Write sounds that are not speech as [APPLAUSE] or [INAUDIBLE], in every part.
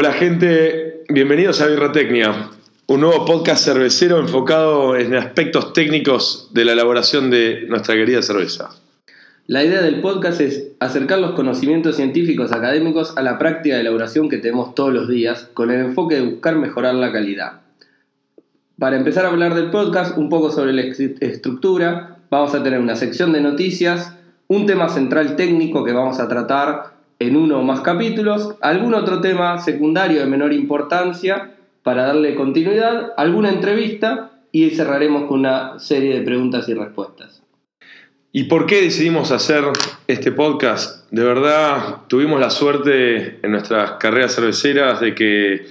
Hola gente, bienvenidos a Birratecnia, un nuevo podcast cervecero enfocado en aspectos técnicos de la elaboración de nuestra querida cerveza. La idea del podcast es acercar los conocimientos científicos académicos a la práctica de elaboración que tenemos todos los días, con el enfoque de buscar mejorar la calidad. Para empezar a hablar del podcast, un poco sobre la estructura, vamos a tener una sección de noticias, un tema central técnico que vamos a tratar en uno o más capítulos, algún otro tema secundario de menor importancia para darle continuidad, alguna entrevista y cerraremos con una serie de preguntas y respuestas. ¿Y por qué decidimos hacer este podcast? De verdad, tuvimos la suerte en nuestras carreras cerveceras de que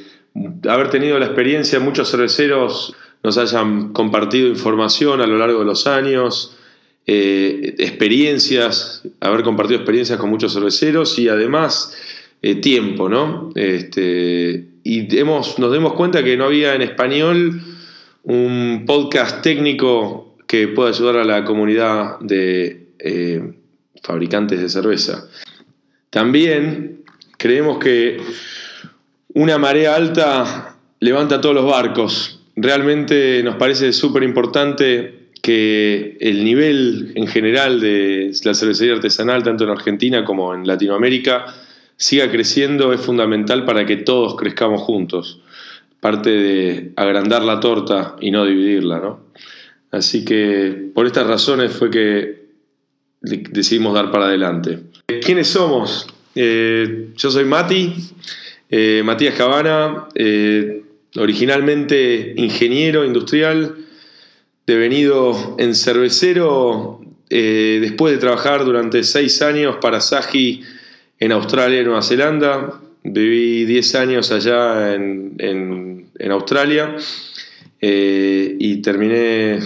haber tenido la experiencia, muchos cerveceros nos hayan compartido información a lo largo de los años, eh, experiencias, haber compartido experiencias con muchos cerveceros y además eh, tiempo, ¿no? Este, y hemos, nos dimos cuenta que no había en español un podcast técnico que pueda ayudar a la comunidad de eh, fabricantes de cerveza. También creemos que una marea alta levanta todos los barcos. Realmente nos parece súper importante que el nivel en general de la cervecería artesanal, tanto en Argentina como en Latinoamérica, siga creciendo es fundamental para que todos crezcamos juntos. Parte de agrandar la torta y no dividirla, ¿no? Así que por estas razones fue que decidimos dar para adelante. ¿Quiénes somos? Eh, yo soy Mati, eh, Matías Cabana, eh, originalmente ingeniero industrial, devenido en cervecero eh, después de trabajar durante seis años para Saji en Australia y Nueva Zelanda. Viví 10 años allá en, Australia eh, y terminé,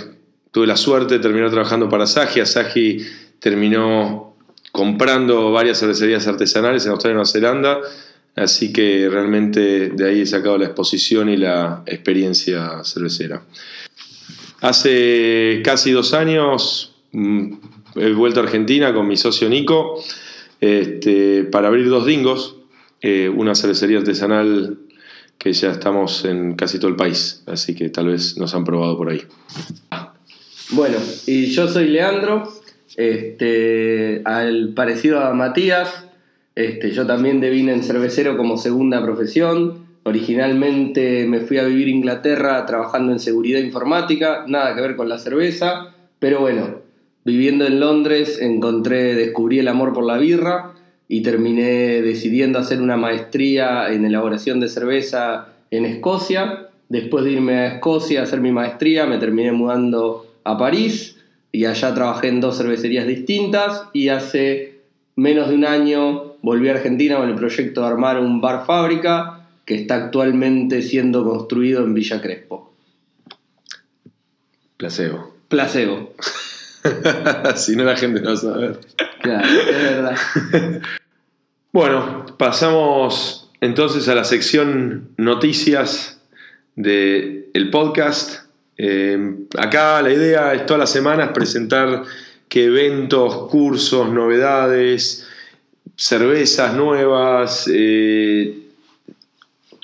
tuve la suerte de terminar trabajando para Saji. Asahi terminó comprando varias cervecerías artesanales en Australia y Nueva Zelanda. Así que realmente de ahí he sacado la exposición y la experiencia cervecera. Hace casi dos años mm, he vuelto a Argentina con mi socio Nico este, para abrir dos dingos, eh, una cervecería artesanal que ya estamos en casi todo el país, así que tal vez nos han probado por ahí. Bueno, y yo soy Leandro, este, al parecido a Matías, este, yo también devine en cervecero como segunda profesión. Originalmente me fui a vivir a Inglaterra trabajando en seguridad informática, nada que ver con la cerveza, pero bueno, viviendo en Londres encontré, descubrí el amor por la birra y terminé decidiendo hacer una maestría en elaboración de cerveza en Escocia. Después de irme a Escocia a hacer mi maestría, me terminé mudando a París y allá trabajé en dos cervecerías distintas y hace menos de un año volví a Argentina con el proyecto de armar un bar fábrica que está actualmente siendo construido en Villa Crespo. Placebo. Placebo. [LAUGHS] si no la gente no va a saber. Claro, es verdad. [LAUGHS] bueno, pasamos entonces a la sección noticias del el podcast. Eh, acá la idea es todas las semanas presentar qué eventos, cursos, novedades, cervezas nuevas, eh,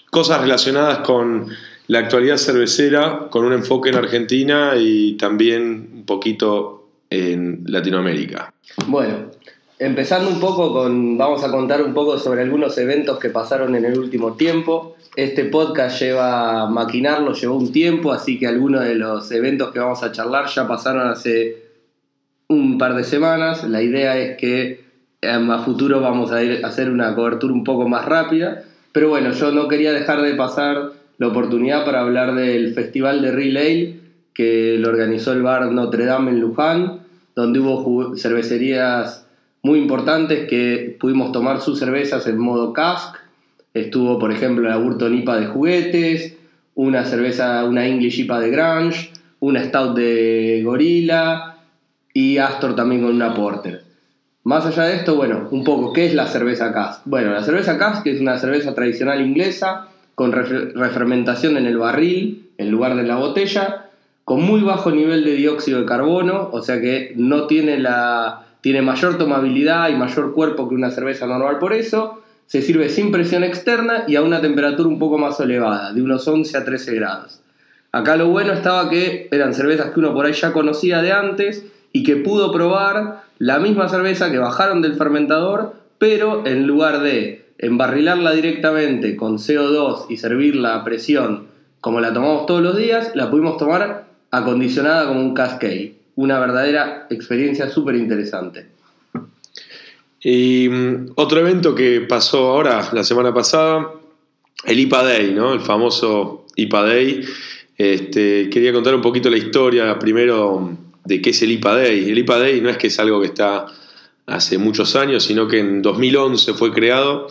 cosas relacionadas con la actualidad cervecera, con un enfoque en Argentina y también un poquito en Latinoamérica. Bueno, empezando un poco con, vamos a contar un poco sobre algunos eventos que pasaron en el último tiempo. Este podcast lleva maquinarlo, llevó un tiempo, así que algunos de los eventos que vamos a charlar ya pasaron hace un par de semanas. La idea es que a futuro vamos a a hacer una cobertura un poco más rápida pero bueno, yo no quería dejar de pasar la oportunidad para hablar del festival de Real que lo organizó el bar Notre Dame en Luján, donde hubo cervecerías muy importantes que pudimos tomar sus cervezas en modo cask. Estuvo, por ejemplo, la Burton IPA de juguetes, una cerveza, una English IPA de Grange, una Stout de Gorilla y Astor también con una Porter. Más allá de esto, bueno, un poco, ¿qué es la cerveza cask? Bueno, la cerveza cask es una cerveza tradicional inglesa con refermentación en el barril en lugar de la botella, con muy bajo nivel de dióxido de carbono, o sea que no tiene la tiene mayor tomabilidad y mayor cuerpo que una cerveza normal por eso, se sirve sin presión externa y a una temperatura un poco más elevada, de unos 11 a 13 grados. Acá lo bueno estaba que eran cervezas que uno por ahí ya conocía de antes y que pudo probar la misma cerveza que bajaron del fermentador, pero en lugar de embarrilarla directamente con CO2 y servirla a presión como la tomamos todos los días, la pudimos tomar acondicionada como un cascade. Una verdadera experiencia súper interesante. Y mm, otro evento que pasó ahora, la semana pasada, el IPA Day, ¿no? El famoso IPA Day. Este, quería contar un poquito la historia primero de qué es el IPA Day. El IPA Day no es que es algo que está hace muchos años, sino que en 2011 fue creado,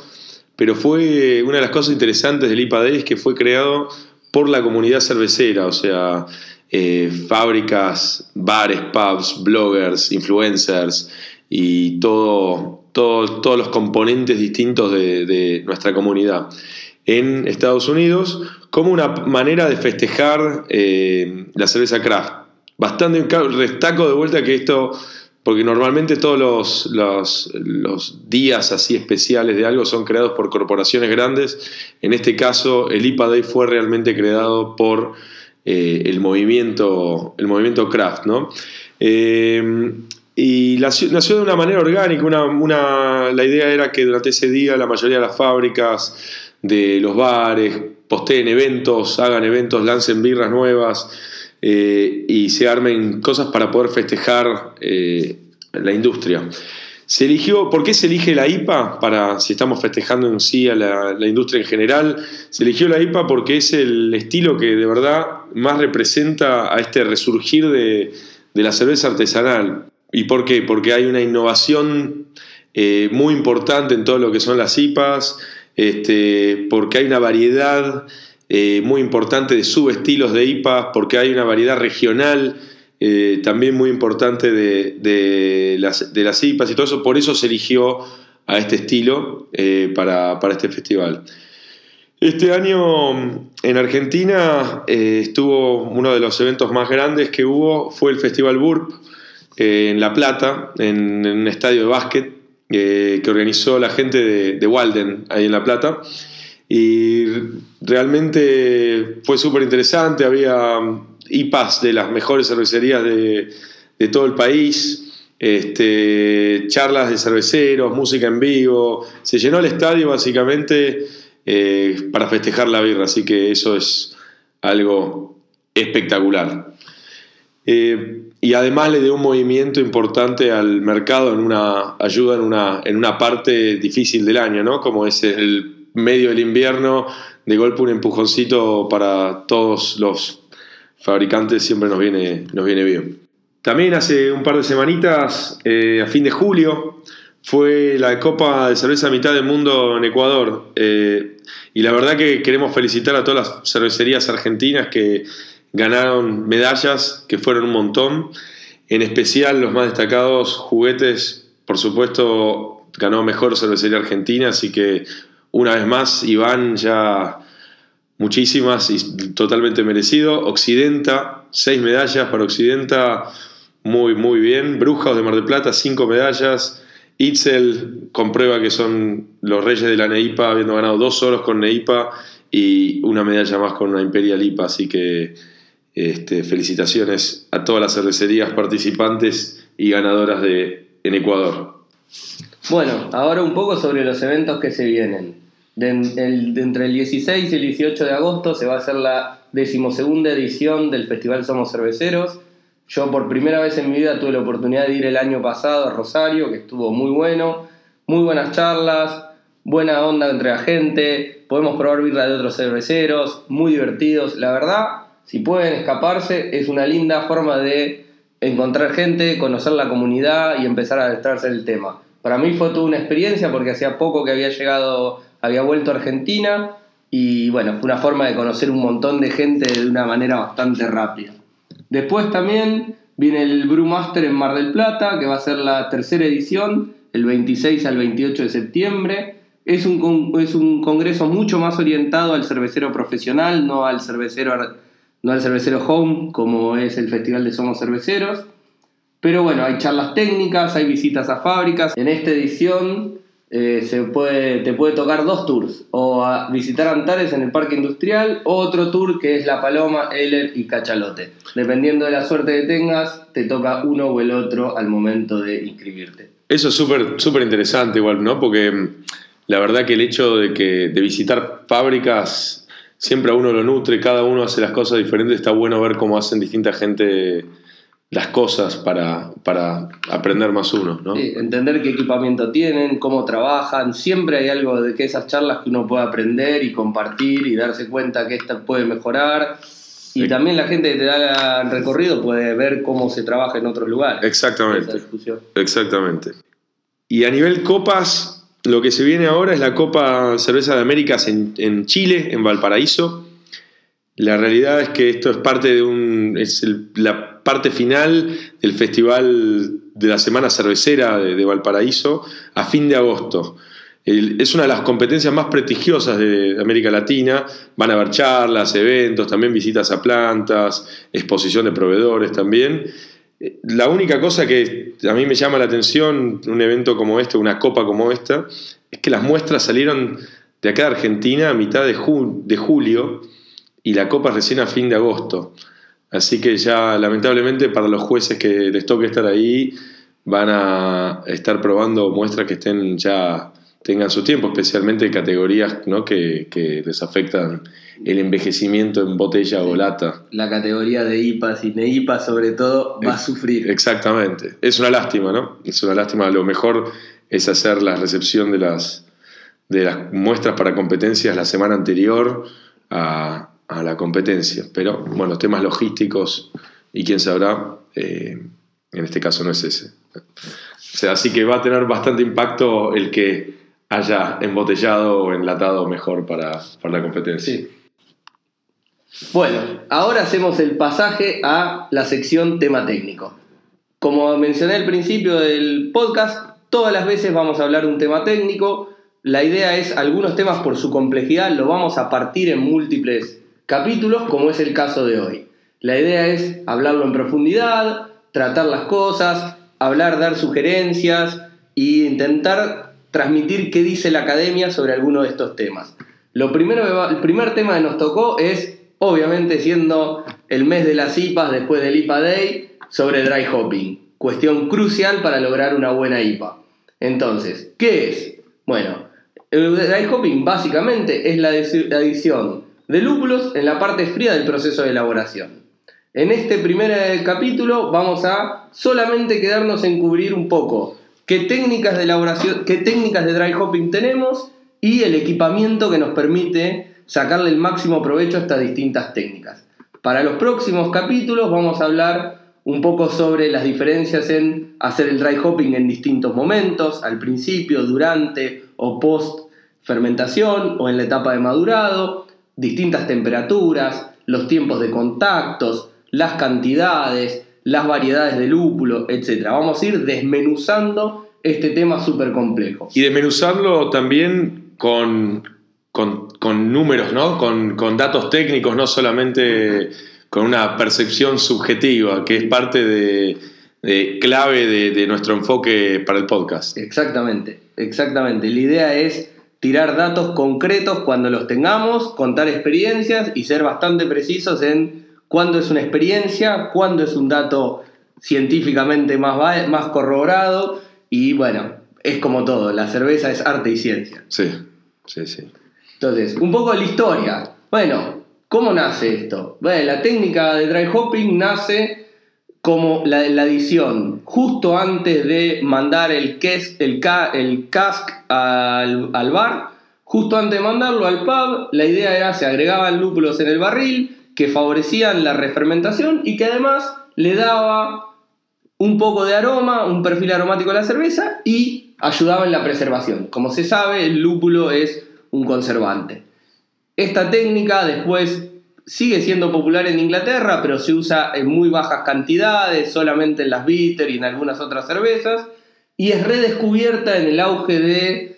pero fue una de las cosas interesantes del IPA Day es que fue creado por la comunidad cervecera, o sea, eh, fábricas, bares, pubs, bloggers, influencers y todo, todos los componentes distintos de, nuestra comunidad en Estados Unidos como una manera de festejar eh, la cerveza craft. Bastante destaco de vuelta que esto, porque normalmente todos los, días así especiales de algo son creados por corporaciones grandes, en este caso el IPA Day fue realmente creado por eh, el, movimiento, el movimiento craft, ¿no? Eh, y nació de una manera orgánica, una, la idea era que durante ese día la mayoría de las fábricas, de los bares, posteen eventos, hagan eventos, lancen birras nuevas eh, y se armen cosas para poder festejar eh, la industria. Se eligió, ¿por qué se elige la IPA? Para, si estamos festejando en sí a la, industria en general, se eligió la IPA porque es el estilo que de verdad más representa a este resurgir de, de la cerveza artesanal. ¿Y por qué? Porque hay una innovación eh, muy importante en todo lo que son las IPAs, este, porque hay una variedad eh, muy importante de subestilos de IPAs, porque hay una variedad regional eh, también muy importante de, las, de, las, IPAs y todo eso. Por eso se eligió a este estilo para, para, este festival. Este año en Argentina estuvo uno de los eventos más grandes que hubo, fue el Festival Burp eh, en La Plata, en, un estadio de básquet eh, que organizó la gente de, Walden, ahí en La Plata. Y realmente fue súper interesante, había IPAs de las mejores cervecerías de, todo el país. Este, charlas de cerveceros, música en vivo, se llenó el estadio básicamente eh, para festejar la birra, así que eso es algo espectacular y además le dio un movimiento importante al mercado en una ayuda en una, en una parte difícil del año, ¿no? Como es el medio del invierno, de golpe un empujoncito para todos los fabricantes siempre nos viene, nos viene bien. También hace un par de semanitas, eh, a fin de julio, fue la Copa de Cerveza Mitad del Mundo en Ecuador. Eh, y la verdad que queremos felicitar a todas las cervecerías argentinas que ganaron medallas, que fueron un montón. En especial los más destacados, juguetes, por supuesto, ganó mejor cervecería argentina, así que una vez más, Iván ya muchísimas y totalmente merecido. Occidenta, seis medallas para Occidenta, muy, muy bien. Brujos de Mar del Plata, cinco medallas. Itzel comprueba que son los reyes de la Neipa, habiendo ganado dos oros con Neipa y una medalla más con una Imperial IPA, así que este, felicitaciones a todas las cervecerías participantes y ganadoras de, en Ecuador. Bueno, ahora un poco sobre los eventos que se vienen. De, entre el 16 y el 18 de agosto se va a hacer la decimosegunda edición del Festival Somos Cerveceros. Yo por primera vez en mi vida tuve la oportunidad de ir el año pasado a Rosario, que estuvo muy bueno, muy buenas charlas, buena onda entre la gente, podemos probar birra de otros cerveceros, muy divertidos. La verdad, si pueden escaparse, es una linda forma de encontrar gente, conocer la comunidad y empezar a adentrarse en el tema. Para mí fue toda una experiencia porque hacía poco que había llegado, había vuelto a Argentina y bueno, fue una forma de conocer un montón de gente de una manera bastante rápida. Después también viene el Brewmaster en Mar del Plata, que va a ser la tercera edición, el 26 al 28 de septiembre. Es un, es un congreso mucho más orientado al cervecero profesional, no al cervecero no al cervecero home como es el Festival de Somos Cerveceros. Pero bueno, hay charlas técnicas, hay visitas a fábricas. En esta edición eh, se puede, te puede tocar dos tours, o visitar Antares en el Parque Industrial, o otro tour que es La Paloma, Eller y Cachalote. Dependiendo de la suerte que tengas, te toca uno o el otro al momento de inscribirte. Eso es súper súper interesante igual, ¿no? Porque mm, la verdad que el hecho de, que, de visitar fábricas siempre a uno lo nutre, cada uno hace las cosas diferentes, está bueno ver cómo hacen distinta gente las cosas para, para aprender más uno, ¿no? Sí, entender qué equipamiento tienen, cómo trabajan, siempre hay algo de que esas charlas que uno puede aprender y compartir y darse cuenta que esta puede mejorar. Y Sí. también la gente que te da el recorrido puede ver cómo se trabaja en otros lugares. Exactamente. Exactamente. Y a nivel copas, lo que se viene ahora es la Copa Cerveza de Américas en, en Chile, en Valparaíso. La realidad es que esto es parte de un. es la parte final del festival de la Semana Cervecera de, Valparaíso a fin de agosto. Es una de las competencias más prestigiosas de, América Latina. Van a haber charlas, eventos, también visitas a plantas, exposición de proveedores también. La única cosa que a mí me llama la atención, un evento como este, una copa como esta, es que las muestras salieron de acá de Argentina a mitad de, ju- de julio y la copa recién a fin de agosto. Así que ya lamentablemente para los jueces que les toque estar ahí van a estar probando muestras que estén ya tengan su tiempo, especialmente categorías ¿no? que, que les afectan el envejecimiento en botella o lata. La categoría de IPAs y NEIPAs, sobre todo, va a sufrir. Exactamente. Es una lástima, ¿no? Es una lástima. Lo mejor es hacer la recepción de las, de las muestras para competencias la semana anterior a, a la competencia. Pero, bueno, temas logísticos y quién sabrá, eh, en este caso no es ese. O sea, así que va a tener bastante impacto el que haya embotellado o enlatado mejor para, para la competencia. Sí. Bueno, ahora hacemos el pasaje a la sección tema técnico. Como mencioné al principio del podcast, todas las veces vamos a hablar un tema técnico. La idea es, algunos temas por su complejidad lo vamos a partir en múltiples capítulos, como es el caso de hoy. La idea es hablarlo en profundidad, tratar las cosas, hablar, dar sugerencias e intentar transmitir qué dice la academia sobre alguno de estos temas. Lo primero el primer tema que nos tocó es, obviamente, siendo el mes de las IPAs después del IPA Day, sobre dry hopping. Cuestión crucial para lograr una buena IPA. Entonces, ¿qué es? Bueno, el dry hopping básicamente es la adi- adición de lúpulos en la parte fría del proceso de elaboración. En este primer eh, capítulo vamos a solamente quedarnos en cubrir un poco qué técnicas de elaboración, qué técnicas de dry hopping tenemos y el equipamiento que nos permite sacarle el máximo provecho a estas distintas técnicas. Para los próximos capítulos vamos a hablar un poco sobre las diferencias en hacer el dry hopping en distintos momentos, al principio, durante o post fermentación o en la etapa de madurado, distintas temperaturas, los tiempos de contactos, las cantidades, las variedades de lúpulo, etc. Vamos a ir desmenuzando este tema súper complejo. Y desmenuzarlo también con, con, con números, ¿no? Con, con datos técnicos, no solamente con una percepción subjetiva, que es parte de, de clave de, de nuestro enfoque para el podcast. Exactamente, exactamente. La idea es tirar datos concretos cuando los tengamos, contar experiencias y ser bastante precisos en cuándo es una experiencia, cuándo es un dato científicamente más, más corroborado y bueno, es como todo, la cerveza es arte y ciencia. Sí, sí, sí. Entonces, un poco de la historia. Bueno, ¿cómo nace esto? Bueno, la técnica de dry hopping nace como la, la adición justo antes de mandar el, kes- el, ca- el cask al, al bar, justo antes de mandarlo al pub, la idea era se agregaban lúpulos en el barril que favorecían la refermentación y que además le daba un poco de aroma, un perfil aromático a la cerveza y ayudaba en la preservación. Como se sabe, el lúpulo es un conservante. Esta técnica después sigue siendo popular en Inglaterra, pero se usa en muy bajas cantidades, solamente en las bitter y en algunas otras cervezas, y es redescubierta en el auge de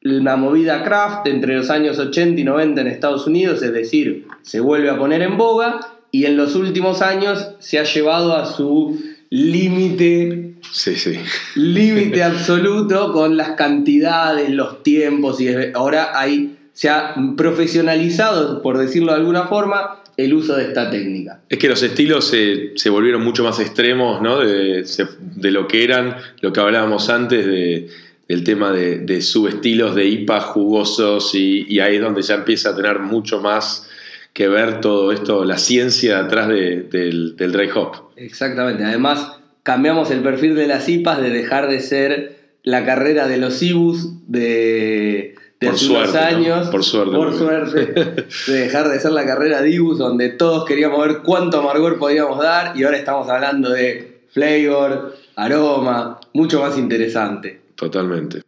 la movida craft entre los años 80 y 90 en Estados Unidos, es decir, se vuelve a poner en boga y en los últimos años se ha llevado a su límite Sí, sí. límite absoluto con las cantidades, los tiempos y ahora hay se ha profesionalizado, por decirlo de alguna forma, el uso de esta técnica. Es que los estilos se, se volvieron mucho más extremos ¿no? de, de, lo que eran, lo que hablábamos antes de, del tema de, de subestilos de IPA jugosos y, y, ahí es donde ya empieza a tener mucho más que ver todo esto, la ciencia atrás del, del dry hop. Exactamente, además cambiamos el perfil de las IPAs de dejar de ser la carrera de los IBUs de de por suerte, años, por suerte, por suerte, [LAUGHS] de dejar de ser la carrera Dibus, donde todos queríamos ver cuánto amargor podíamos dar, y ahora estamos hablando de flavor, aroma, mucho más interesante. Totalmente.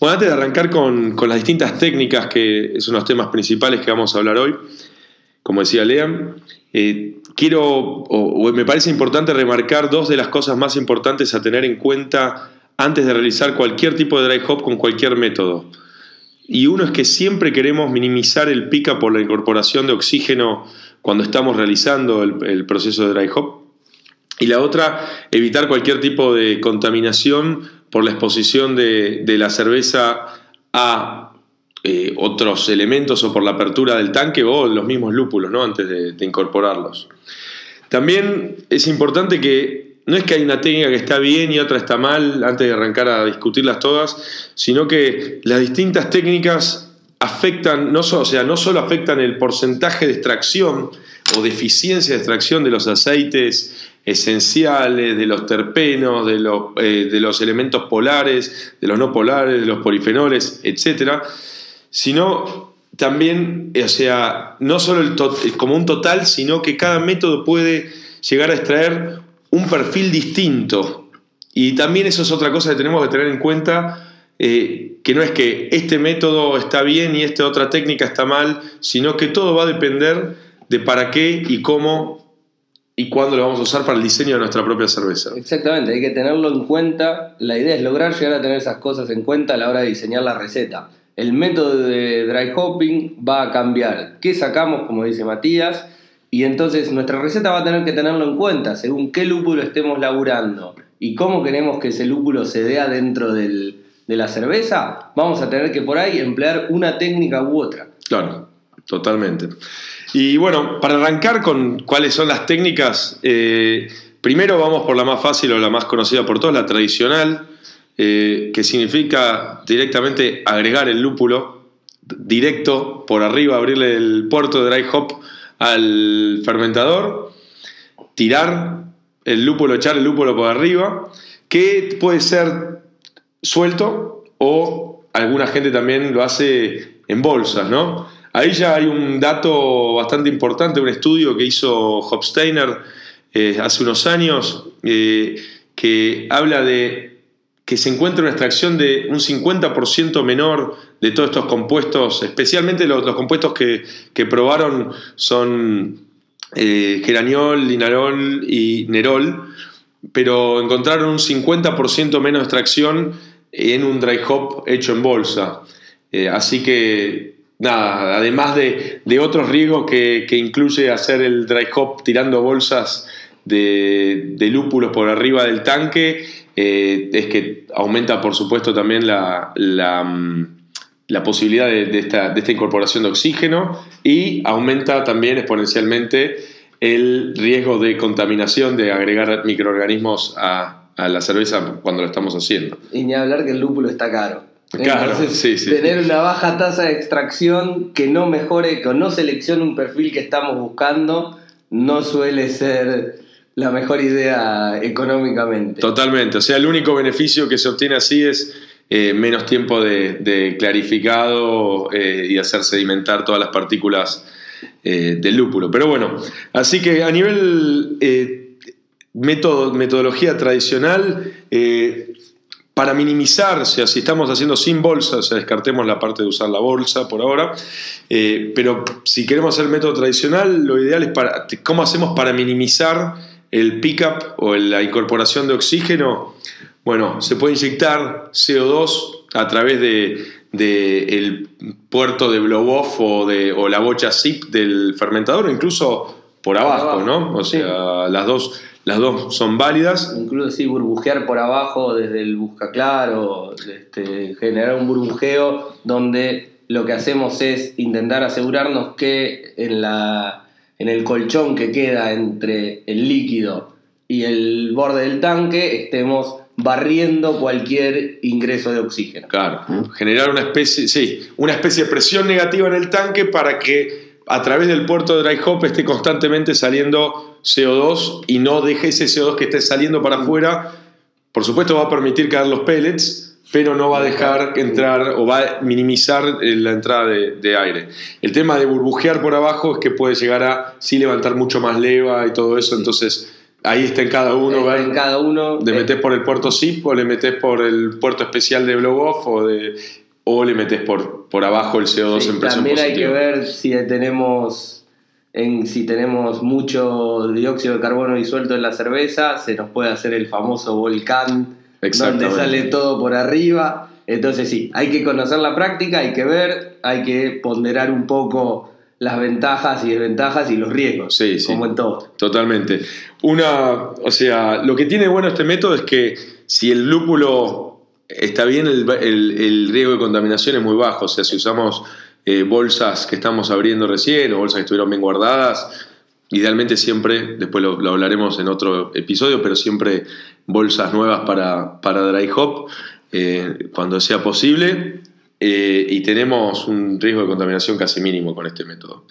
Bueno, antes de arrancar con, con las distintas técnicas, que son los temas principales que vamos a hablar hoy, como decía Lean, eh, quiero, o, o me parece importante remarcar dos de las cosas más importantes a tener en cuenta antes de realizar cualquier tipo de dry hop con cualquier método. Y uno es que siempre queremos minimizar el pica por la incorporación de oxígeno cuando estamos realizando el, proceso de dry hop. Y la otra, evitar cualquier tipo de contaminación por la exposición de, la cerveza a eh, otros elementos o por la apertura del tanque o los mismos lúpulos, ¿no? antes de incorporarlos. También es importante que no es que hay una técnica que está bien y otra está mal antes de arrancar a discutirlas todas, sino que las distintas técnicas afectan, no, o sea, no solo afectan el porcentaje de extracción o de eficiencia de extracción de los aceites esenciales, de los terpenos, de los, eh, los elementos polares, de los no polares, de los polifenoles, etc., sino también, o sea, no solo el como un total, sino que cada método puede llegar a extraer un perfil distinto. Y también eso es otra cosa que tenemos que tener en cuenta, eh, que no es que este método está bien y esta otra técnica está mal, sino que todo va a depender de para qué y cómo y cuándo lo vamos a usar para el diseño de nuestra propia cerveza. Exactamente, hay que tenerlo en cuenta. La idea es lograr llegar a tener esas cosas en cuenta a la hora de diseñar la receta. El método de dry hopping va a cambiar. ¿Qué sacamos, como dice Matías? Y entonces nuestra receta va a tener que tenerlo en cuenta, según qué lúpulo estemos laburando y cómo queremos que ese lúpulo se dé adentro del, de la cerveza, vamos a tener que por ahí emplear una técnica u otra. Claro, totalmente. Y bueno, para arrancar con cuáles son las técnicas, eh, primero vamos por la más fácil o la más conocida por todos, la tradicional, eh, que significa directamente agregar el lúpulo directo por arriba, abrirle el puerto de dry hop al fermentador, tirar el lúpulo, echar el lúpulo por arriba, que puede ser suelto o alguna gente también lo hace en bolsas, ¿no? Ahí ya hay un dato bastante importante, un estudio que hizo Hopsteiner eh, hace unos años, eh, que habla de que se encuentra una extracción de un 50% menor de todos estos compuestos, especialmente los, compuestos que, que, probaron son eh, geraniol, linarol y nerol, pero encontraron un 50% menos extracción en un dry hop hecho en bolsa. Eh, así que, nada, además de, de otros riesgos que, que, incluye hacer el dry hop tirando bolsas de, de lúpulos por arriba del tanque, eh, es que aumenta, por supuesto, también la, la, la posibilidad de, de, esta, de, esta, incorporación de oxígeno y aumenta también exponencialmente el riesgo de contaminación, de agregar microorganismos a, a la cerveza cuando lo estamos haciendo. Y ni hablar que el lúpulo está caro. Claro, sí, sí. tener una baja tasa de extracción que no mejore, que no seleccione un perfil que estamos buscando, no suele ser la mejor idea económicamente. Totalmente, o sea, el único beneficio que se obtiene así es eh, menos tiempo de, clarificado eh, y hacer sedimentar todas las partículas eh, del lúpulo. Pero bueno, así que a nivel método, metodología tradicional, para minimizar, o sea, si estamos haciendo sin bolsa, o sea, descartemos la parte de usar la bolsa por ahora, pero si queremos hacer método tradicional, lo ideal es para, ¿cómo hacemos para minimizar el pickup o la incorporación de oxígeno? Bueno, se puede inyectar CO2 a través de, de el puerto de blow-off o, de, o la bocha zip del fermentador, o incluso por abajo, ¿no? O sea, las, dos, las dos son válidas. Incluso sí, burbujear por abajo desde el buscaclaro, este, generar un burbujeo donde lo que hacemos es intentar asegurarnos que en, la, en el colchón que queda entre el líquido y el borde del tanque estemos barriendo cualquier ingreso de oxígeno. Claro, generar una especie, sí, una especie de presión negativa en el tanque para que a través del puerto de dry hop esté constantemente saliendo CO2 y no deje ese CO2 que esté saliendo para afuera. Por supuesto va a permitir caer los pellets, pero no va a dejar entrar o va a minimizar eh, la entrada de, aire. El tema de burbujear por abajo es que puede llegar a sí levantar mucho más leva y todo eso, entonces ahí está en cada uno. en cada uno. Le metes por el puerto zip o le metes por el puerto especial de blow off o de o le metes por, por abajo el CO2 en presión También hay que ver si tenemos, en, si tenemos mucho dióxido de carbono disuelto en la cerveza, se nos puede hacer el famoso volcán donde sale todo por arriba. Entonces sí, hay que conocer la práctica, hay que ver, hay que ponderar un poco las ventajas y desventajas y los riesgos, sí, sí, como en todo. Totalmente. Una, o sea, lo que tiene bueno este método es que si el lúpulo está bien, el, riesgo de contaminación es muy bajo. O sea, si usamos eh, bolsas que estamos abriendo recién o bolsas que estuvieron bien guardadas, idealmente siempre, después lo, hablaremos en otro episodio, pero siempre bolsas nuevas para, para dry hop eh, cuando sea posible. Eh, y tenemos un riesgo de contaminación casi mínimo con este método.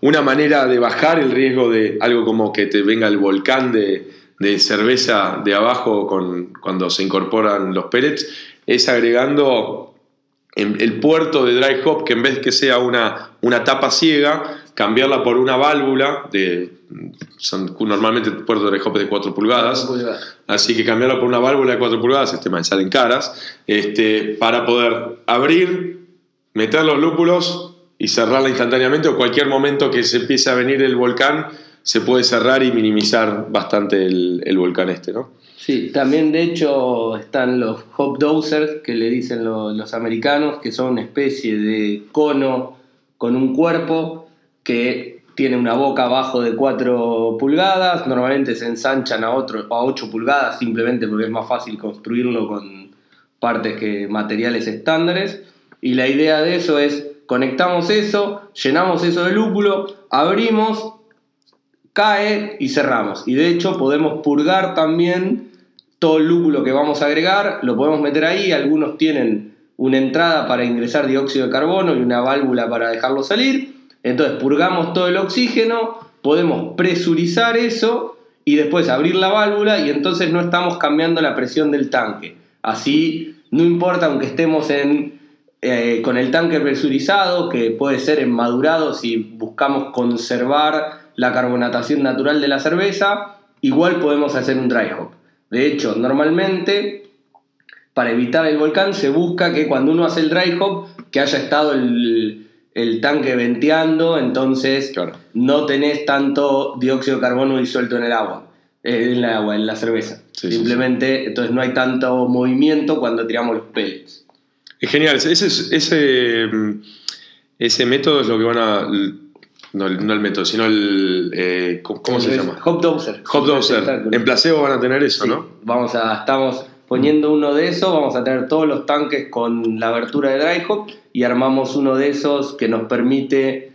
Una manera de bajar el riesgo de algo como que te venga el volcán de, de cerveza de abajo con, cuando se incorporan los pellets es agregando el puerto de dry hop que en vez que sea una, una tapa ciega, cambiarla por una válvula de son, normalmente el puerto de hop de 4 pulgadas, así que cambiarla por una válvula de 4 pulgadas, este me salen caras, este, para poder abrir, meter los lúpulos y cerrarla instantáneamente o cualquier momento que se empiece a venir el volcán se puede cerrar y minimizar bastante el, volcán este, ¿no? Sí, también de hecho están los hop dosers que le dicen los americanos, que son una especie de cono con un cuerpo que tiene una boca abajo de 4 pulgadas, normalmente se ensanchan a, otro, a 8 pulgadas simplemente porque es más fácil construirlo con partes que materiales estándares. Y la idea de eso es conectamos eso, llenamos eso de lúpulo, abrimos cae y cerramos. Y de hecho podemos purgar también todo el lúpulo que vamos a agregar, lo podemos meter ahí, algunos tienen una entrada para ingresar dióxido de carbono y una válvula para dejarlo salir. Entonces purgamos todo el oxígeno, podemos presurizar eso y después abrir la válvula y entonces no estamos cambiando la presión del tanque. Así no importa aunque estemos en, eh, con el tanque presurizado, que puede ser en madurado si buscamos conservar la carbonatación natural de la cerveza, igual podemos hacer un dry hop. De hecho, normalmente, para evitar el volcán, se busca que cuando uno hace el dry hop, que haya estado el, tanque venteando, entonces no tenés tanto dióxido de carbono disuelto en el agua, eh, en el agua, en la cerveza. Simplemente, entonces no hay tanto movimiento cuando tiramos los pellets. Es genial, ese, ese, ese método es lo que van a no, el método, sino el. Eh, ¿Cómo se llama? Hop Dozer. Hop Dozer. En placebo van a tener eso, ¿no? Vamos a. Estamos poniendo uno de esos, vamos a tener todos los tanques con la abertura de dry hop y armamos uno de esos que nos permite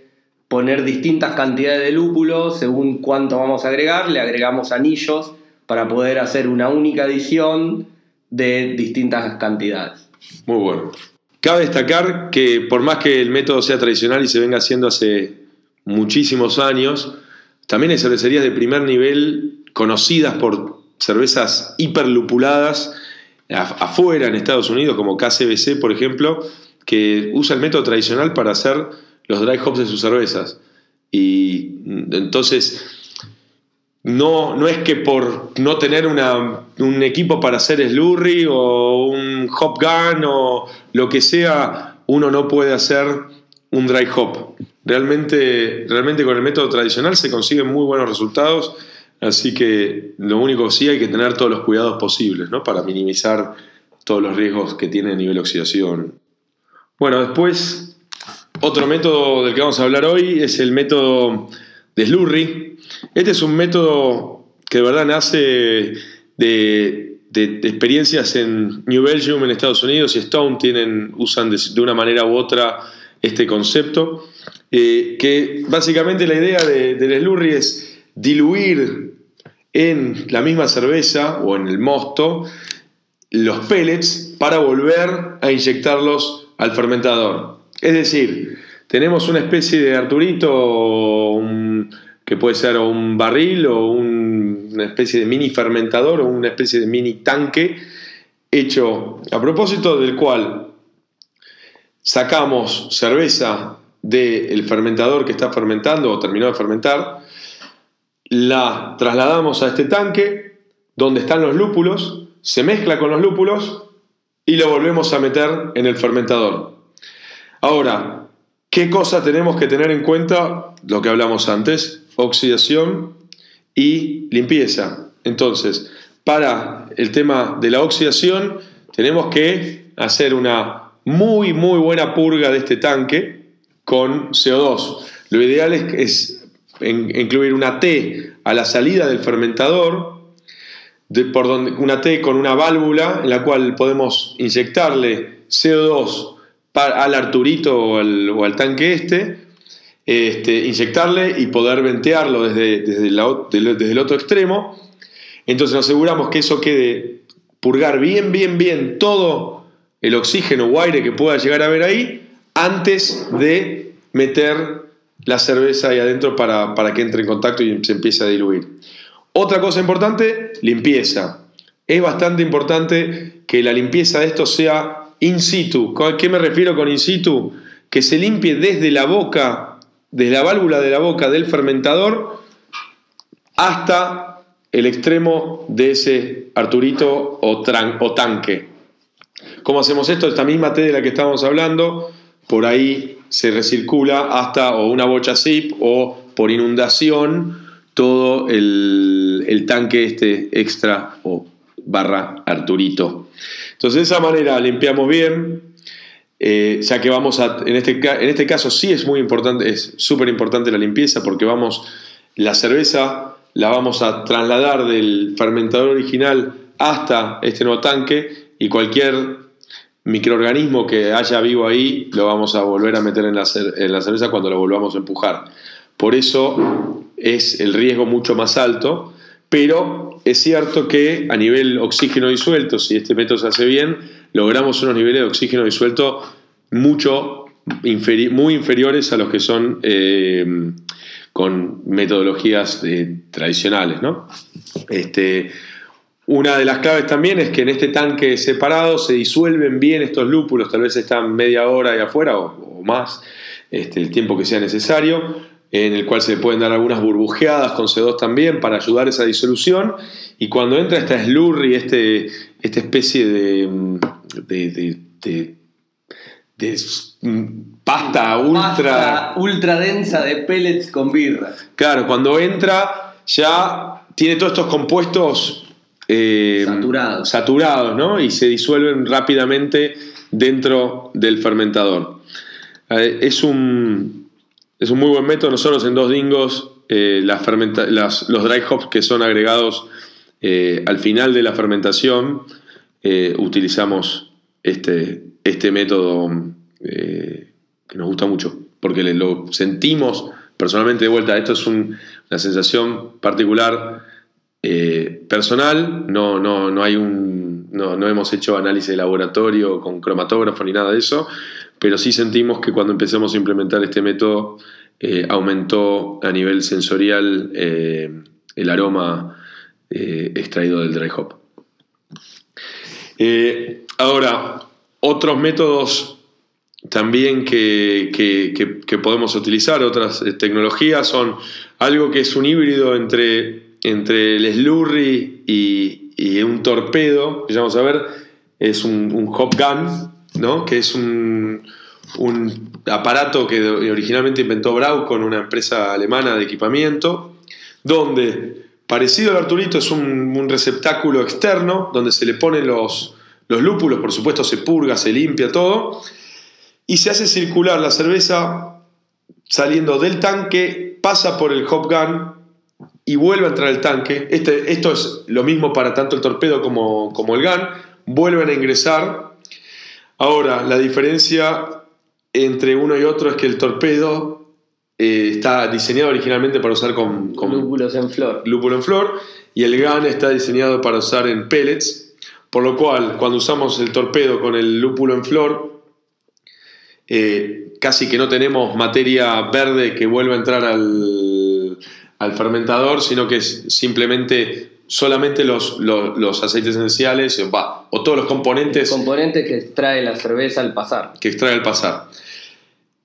poner distintas cantidades de lúpulo según cuánto vamos a agregar. Le agregamos anillos para poder hacer una única adición de distintas cantidades. Muy bueno. Cabe destacar que por más que el método sea tradicional y se venga haciendo hace muchísimos años. También hay cervecerías de primer nivel conocidas por cervezas hiperlupuladas afuera en Estados Unidos, como KCBC, por ejemplo, que usa el método tradicional para hacer los dry hops de sus cervezas. Y entonces, no, no es que por no tener un equipo para hacer slurry o un hop gun o lo que sea, uno no puede hacer un dry hop. Realmente, realmente con el método tradicional se consiguen muy buenos resultados, así que lo único sí hay que tener todos los cuidados posibles ¿no? para minimizar todos los riesgos que tiene a nivel oxidación. Bueno, después otro método del que vamos a hablar hoy es el método de Slurry. Este es un método que de verdad nace de, experiencias en New Belgium, en Estados Unidos, y Stone tienen, usan de, una manera u otra este concepto, eh, que básicamente la idea del slurry es diluir en la misma cerveza o en el mosto los pellets para volver a inyectarlos al fermentador. Es decir, tenemos una especie de Arturito, que puede ser un barril o una especie de mini fermentador o una especie de mini tanque hecho a propósito del cual sacamos cerveza del fermentador que está fermentando o terminó de fermentar, la trasladamos a este tanque donde están los lúpulos, se mezcla con los lúpulos y lo volvemos a meter en el fermentador. Ahora, ¿qué cosa tenemos que tener en cuenta? Lo que hablamos antes, oxidación y limpieza. Entonces, para el tema de la oxidación, tenemos que hacer una muy, muy buena purga de este tanque con CO2. Lo ideal es, incluir una T a la salida del fermentador por donde, una T con una válvula en la cual podemos inyectarle CO2 al Arturito o al, tanque este, este, inyectarle y poder ventearlo desde, desde, el otro extremo. Entonces nos aseguramos que eso quede, purgar bien, bien, bien todo el oxígeno o aire que pueda llegar a haber ahí antes de meter la cerveza ahí adentro para, para que entre en contacto y se empiece a diluir. Otra cosa importante, limpieza. Es bastante importante que la limpieza de esto sea in situ. ¿A qué me refiero con in situ? Que se limpie desde la boca, desde la válvula de la boca del fermentador hasta el extremo de ese Arturito o, o tanque. ¿Cómo hacemos esto? Esta misma T de la que estábamos hablando, por ahí se recircula hasta o una bocha zip o por inundación todo el, tanque este extra o barra Arturito. Entonces de esa manera limpiamos bien, eh, ya que vamos a, en este, en este caso sí es muy importante, es súper importante la limpieza porque vamos, la cerveza la vamos a trasladar del fermentador original hasta este nuevo tanque y cualquier microorganismo que haya vivo ahí lo vamos a volver a meter en la, en la cerveza cuando lo volvamos a empujar. Por eso es el riesgo mucho más alto, pero es cierto que a nivel oxígeno disuelto, si este método se hace bien, logramos unos niveles de oxígeno disuelto mucho muy inferiores a los que son eh, con metodologías eh, tradicionales. Este, una de las claves también es que en este tanque separado se disuelven bien estos lúpulos, tal vez están media hora ahí afuera o, más, este, el tiempo que sea necesario en el cual se pueden dar algunas burbujeadas con C2 también para ayudar a esa disolución. Y cuando entra esta slurry, este, esta especie de, de, pasta ultra... ultra densa de pellets con birra. Claro, cuando entra ya tiene todos estos compuestos eh, saturados. saturados ¿no? y se disuelven rápidamente dentro del fermentador. Eh, es un, es un muy buen método. Nosotros en Dos Dingos, eh, los dry hops que son agregados al final de la fermentación, utilizamos este, este método que nos gusta mucho, porque lo sentimos personalmente de vuelta. Esto es una sensación particular personal, no, no, no hay un, no, no, hemos hecho análisis de laboratorio con cromatógrafo ni nada de eso, pero sí sentimos que cuando empezamos a implementar este método eh, aumentó a nivel sensorial eh, el aroma eh, extraído del dry hop. ahora, otros métodos también que, podemos utilizar, otras tecnologías, son algo que es un híbrido entre, entre el slurry y, un torpedo, que vamos a ver, es un, hop gun, ¿no? que es un, aparato que originalmente inventó Brau con una empresa alemana de equipamiento, donde, parecido al Arturito, es un, receptáculo externo donde se le ponen los lúpulos, por supuesto se purga, se limpia todo, y se hace circular la cerveza saliendo del tanque, pasa por el hop gun, y vuelve a entrar al tanque. Este, esto es lo mismo para tanto el torpedo como, como el GAN. Vuelven a ingresar. Ahora, la diferencia entre uno y otro es que el torpedo eh, está diseñado originalmente para usar con, con Lúpulos en flor. lúpulo en flor y el GAN está diseñado para usar en pellets, por lo cual cuando usamos el torpedo con el lúpulo en flor, eh, casi que no tenemos materia verde que vuelva a entrar al, al fermentador, sino que es simplemente solamente los, los, los aceites esenciales o, va, o todos los componentes Componentes que extrae la cerveza al pasar. que extrae el pasar.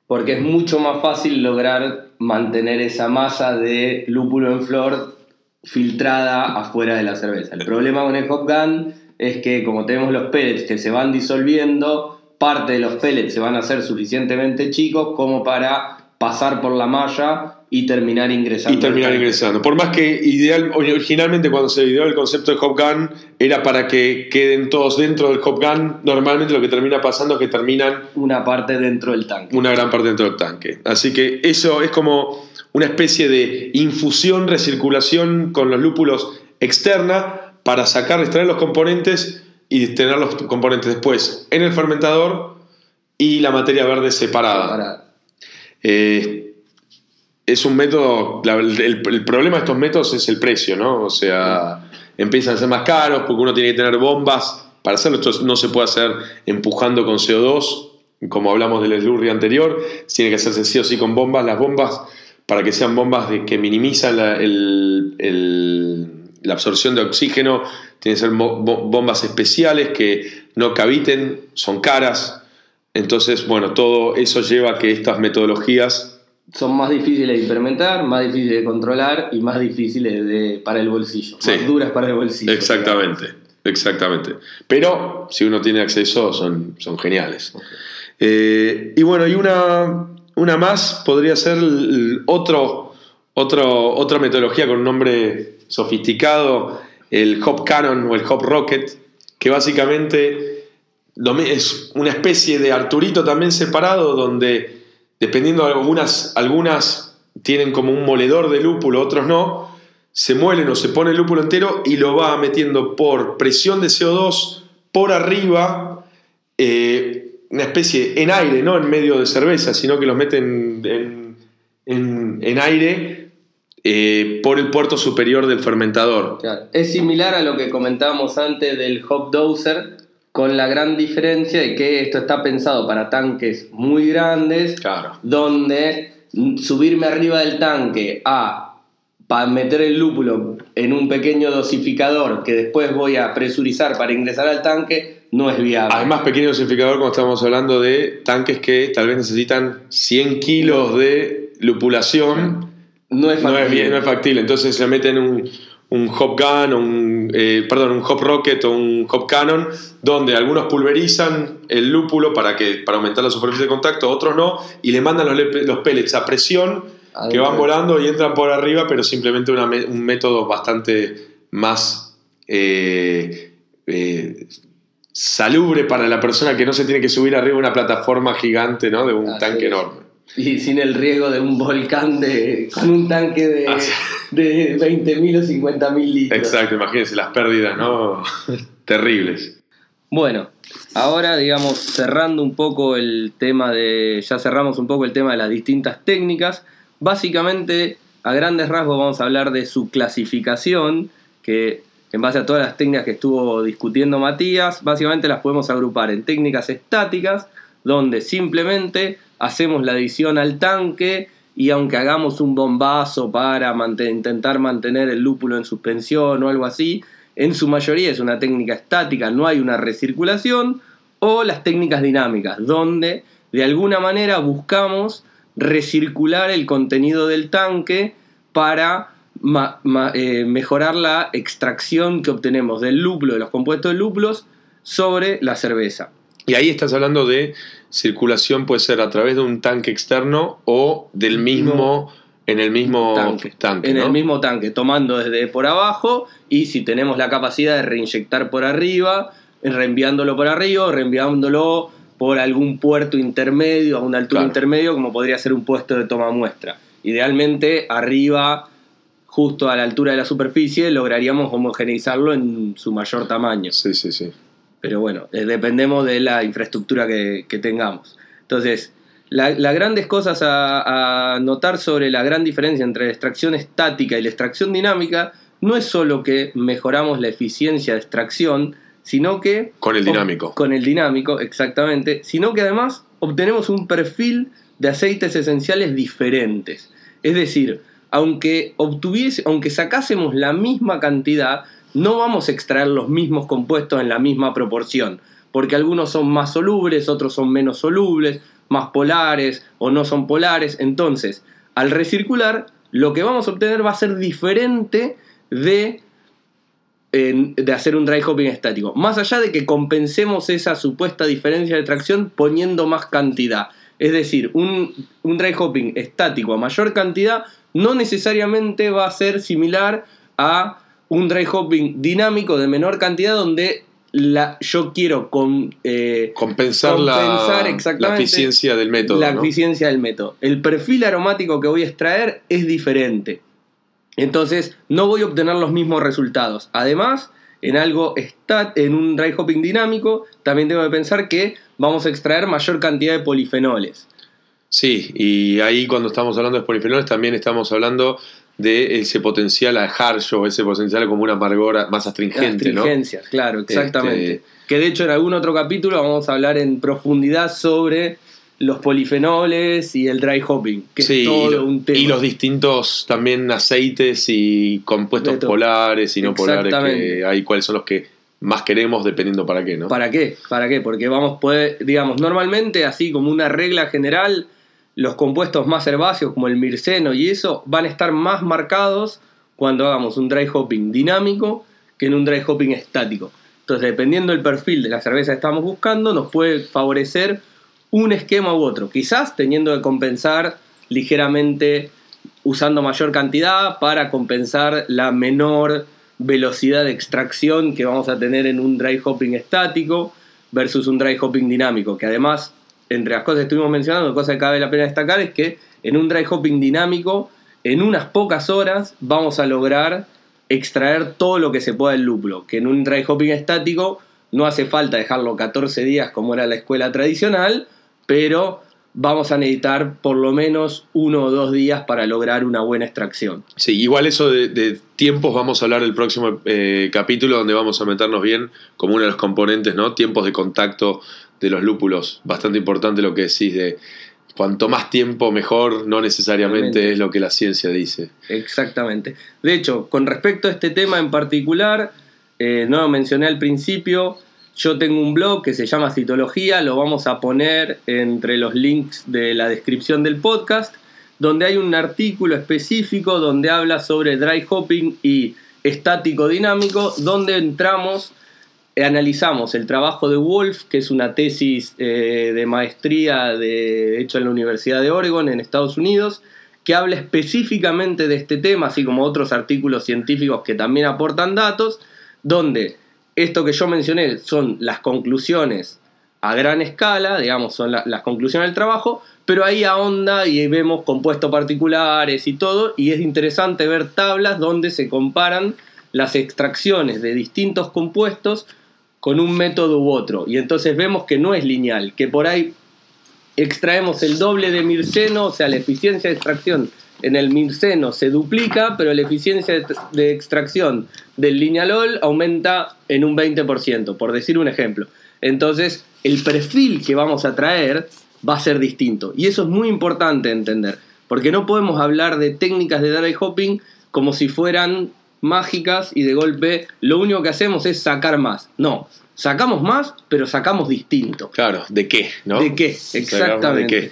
Porque es mucho más fácil lograr mantener esa masa de lúpulo en flor filtrada afuera de la cerveza. El problema con el hop gun es que como tenemos los pellets que se van disolviendo, parte de los pellets se van a hacer suficientemente chicos como para pasar por la malla y terminar ingresando. Y terminar ingresando. Por más que ideal, originalmente cuando se ideó el concepto de Hop Gun era para que queden todos dentro del Hop Gun, normalmente lo que termina pasando es que terminan Una parte dentro del tanque. una gran parte dentro del tanque. Así que eso es como una especie de infusión, recirculación con los lúpulos externa para sacar, extraer los componentes y tener los componentes después en el fermentador y la materia verde separada. Para- Eh, es un método, el, problema de estos métodos es el precio, ¿no? O sea, empiezan a ser más caros porque uno tiene que tener bombas. Para hacerlo esto no se puede hacer empujando con CO2, como hablamos del slurry anterior, tiene que hacerse sí o sí con bombas. Las bombas, para que sean bombas de, que minimizan la, absorción de oxígeno, tienen que ser bombas especiales que no caviten, son caras. Entonces, bueno, todo eso lleva a que estas metodologías son más difíciles de implementar, más difíciles de controlar y más difíciles de, para el bolsillo. Sí. Más duras para el bolsillo. Exactamente, exactamente. Pero si uno tiene acceso, son, son geniales. Eh, y bueno, y una, una más podría ser el otro, otro, otra metodología con un nombre sofisticado, el Hop Cannon o el Hop Rocket, que básicamente es una especie de Arturito también separado, donde dependiendo de algunas, algunas tienen como un moledor de lúpulo, otros no, se muelen o se pone el lúpulo entero y lo va metiendo por presión de CO2 por arriba, eh, una especie en aire, no en medio de cerveza, sino que los meten en, en- aire eh, por el puerto superior del fermentador. Es similar a lo que comentábamos antes del hop doser, con la gran diferencia de que esto está pensado para tanques muy grandes, Claro. donde subirme arriba del tanque a para meter el lúpulo en un pequeño dosificador que después voy a presurizar para ingresar al tanque no es viable. Además, pequeño dosificador cuando estamos hablando de tanques que tal vez necesitan 100 kilos de lupulación. no es No es, factible. no es factible. Entonces le meten un, un hop gun, un, eh, perdón, un hop rocket o un hop cannon, donde algunos pulverizan el lúpulo para, que, para aumentar la superficie de contacto, otros no, y le mandan los, los pellets a presión que van volando y entran por arriba, pero simplemente una un método bastante más eh, eh, salubre para la persona que no se tiene que subir arriba de una plataforma gigante, ¿no? De un tanque enorme. Y sin el riesgo de un volcán de, con un tanque de, Ah, sí. de 20.000 o 50.000 litros. Exacto, imagínense las pérdidas, ¿no? [LAUGHS] Terribles. Bueno, ahora digamos cerrando un poco el tema de, ya cerramos un poco el tema de las distintas técnicas, básicamente a grandes rasgos vamos a hablar de su clasificación, que en base a todas las técnicas que estuvo discutiendo Matías, básicamente las podemos agrupar en técnicas estáticas, donde simplemente hacemos la adición al tanque y aunque hagamos un bombazo para intentar mantener el lúpulo en suspensión o algo así, en su mayoría es una técnica estática, no hay una recirculación, o las técnicas dinámicas, donde de alguna manera buscamos recircular el contenido del tanque para eh, mejorar la extracción que obtenemos del lúpulo, de los compuestos de lúpulos, sobre la cerveza. Y ahí estás hablando de circulación, puede ser a través de un tanque externo o del mismo, en el mismo tanque, tanque. en ¿no? el mismo tanque, tomando desde por abajo y si tenemos la capacidad de reinyectar por arriba, reenviándolo por arriba, reenviándolo por algún puerto intermedio, a una altura Claro. intermedio, como podría ser un puesto de toma muestra. Idealmente arriba, justo a la altura de la superficie, lograríamos homogeneizarlo en su mayor tamaño. Sí, sí, sí. Pero bueno, eh, dependemos de la infraestructura que, que tengamos. Entonces, las grandes cosas a, a, notar sobre la gran diferencia entre la extracción estática y la extracción dinámica no es solo que mejoramos la eficiencia de extracción, sino que... Con el dinámico. Con el dinámico, exactamente. Sino que además obtenemos un perfil de aceites esenciales diferentes. Es decir, aunque, obtuviese, aunque sacásemos la misma cantidad, no vamos a extraer los mismos compuestos en la misma proporción, porque algunos son más solubles, otros son menos solubles, más polares o no son polares. Entonces, al recircular, lo que vamos a obtener va a ser diferente de, de hacer un dry hopping estático. Más allá de que compensemos esa supuesta diferencia de tracción poniendo más cantidad. Es decir, un, un dry hopping estático a mayor cantidad no necesariamente va a ser similar a un dry hopping dinámico de menor cantidad donde la, yo quiero con, eh, compensar, compensar la, la, eficiencia del método. La ¿no? eficiencia del método. El perfil aromático que voy a extraer es diferente. Entonces, no voy a obtener los mismos resultados. Además, en algo stat, en un dry hopping dinámico, también tengo que pensar que vamos a extraer mayor cantidad de polifenoles. Sí, y ahí cuando estamos hablando de polifenoles también estamos hablando de ese potencial a harsh o ese potencial como una amargor más astringente, Astringencia, ¿no? claro, exactamente. Este... Que de hecho en algún otro capítulo vamos a hablar en profundidad sobre los polifenoles y el dry hopping, que sí, es todo un tema. Y los distintos también aceites y compuestos polares y no polares que hay, cuáles son los que más queremos dependiendo para qué, ¿no? ¿Para qué? ¿Para qué? Porque vamos, puede, digamos, normalmente, así como una regla general, los compuestos más herbáceos como el mirceno y eso van a estar más marcados cuando hagamos un dry hopping dinámico que en un dry hopping estático. Entonces, dependiendo del perfil de la cerveza que estamos buscando, nos puede favorecer un esquema u otro, quizás teniendo que compensar ligeramente usando mayor cantidad para compensar la menor velocidad de extracción que vamos a tener en un dry hopping estático versus un dry hopping dinámico, que además, entre las cosas que estuvimos mencionando, cosa que cabe la pena destacar es que en un dry hopping dinámico, en unas pocas horas vamos a lograr extraer todo lo que se pueda del lúpulo, que en un dry hopping estático no hace falta dejarlo 14 días como era la escuela tradicional, pero vamos a necesitar por lo menos uno o dos días para lograr una buena extracción. Sí, igual eso de, tiempos vamos a hablar el próximo eh, capítulo donde vamos a meternos bien como uno de los componentes, ¿no? Tiempos de contacto de los lúpulos. Bastante importante lo que decís de cuanto más tiempo mejor, no necesariamente Realmente. es lo que la ciencia dice. Exactamente. De hecho, con respecto a este tema en particular, eh, no lo mencioné al principio, yo tengo un blog que se llama Citología, lo vamos a poner entre los links de la descripción del podcast, donde hay un artículo específico donde habla sobre dry hopping y estático dinámico, donde entramos, analizamos el trabajo de Wolf, que es una tesis eh, de maestría de, hecho en la Universidad de Oregon en Estados Unidos, que habla específicamente de este tema, así como otros artículos científicos que también aportan datos, donde esto que yo mencioné son las conclusiones a gran escala, digamos, son la, las conclusiones del trabajo, pero ahí ahonda y vemos compuestos particulares y todo, y es interesante ver tablas donde se comparan las extracciones de distintos compuestos con un método u otro, y entonces vemos que no es lineal, que por ahí extraemos el doble de mirceno, o sea, la eficiencia de extracción en el mirceno se duplica, pero la eficiencia de, extracción del linealol aumenta en un 20%, por decir un ejemplo. Entonces, el perfil que vamos a traer va a ser distinto. Y eso es muy importante entender, porque no podemos hablar de técnicas de dry hopping como si fueran mágicas y de golpe lo único que hacemos es sacar más. No, sacamos más, pero sacamos distinto. Claro, ¿de qué? ¿no? ¿De qué? Exactamente. ¿De qué?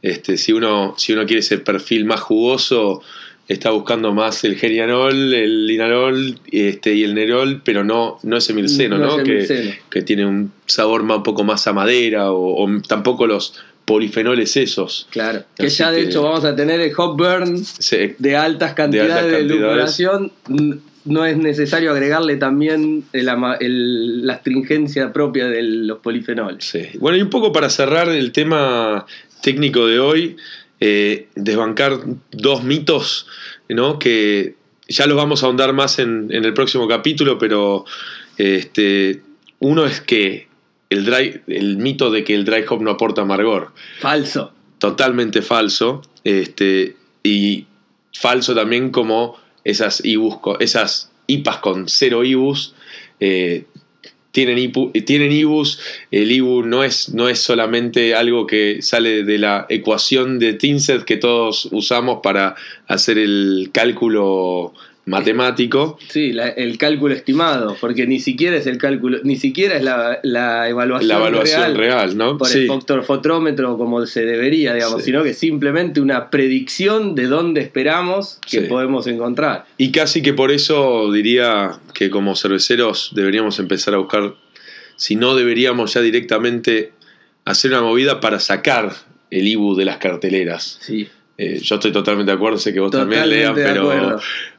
Este, si, uno, si uno quiere ese perfil más jugoso, está buscando más el gerianol, el linalol este, y el nerol, pero no, no ese milceno, ¿no? Es el que, mirceno. que, tiene un sabor más, un poco más a madera o, o tampoco los polifenoles esos. Claro, que Así ya de que, hecho vamos a tener el hop burn sí, de altas cantidades de, altas de. No es necesario agregarle también el, el, la astringencia propia de los polifenoles. Sí. Bueno, y un poco para cerrar el tema técnico de hoy, eh, desbancar dos mitos ¿no? que ya los vamos a ahondar más en, en el próximo capítulo, pero este, uno es que el, dry, el mito de que el dry hop no aporta amargor. Falso. Totalmente falso. Este, y falso también como esas IBUs, esas IPAs con cero IBUs eh, tienen, IPU, tienen IBUs. El IBU no es, no es solamente algo que sale de la ecuación de Tinset que todos usamos para hacer el cálculo matemático. Sí, la- el cálculo estimado, porque ni siquiera es el cálculo, ni siquiera es la, la evaluación, La evaluación real, real, ¿no? por Sí. el factor fotrómetro como se debería, digamos, Sí. sino que simplemente una predicción de dónde esperamos que Sí. podemos encontrar. Y casi que por eso diría que como cerveceros deberíamos empezar a buscar, si no deberíamos ya directamente hacer una movida para sacar el IBU de las carteleras. Sí. Eh, yo estoy totalmente de acuerdo, sé que vos también, Lean, pero,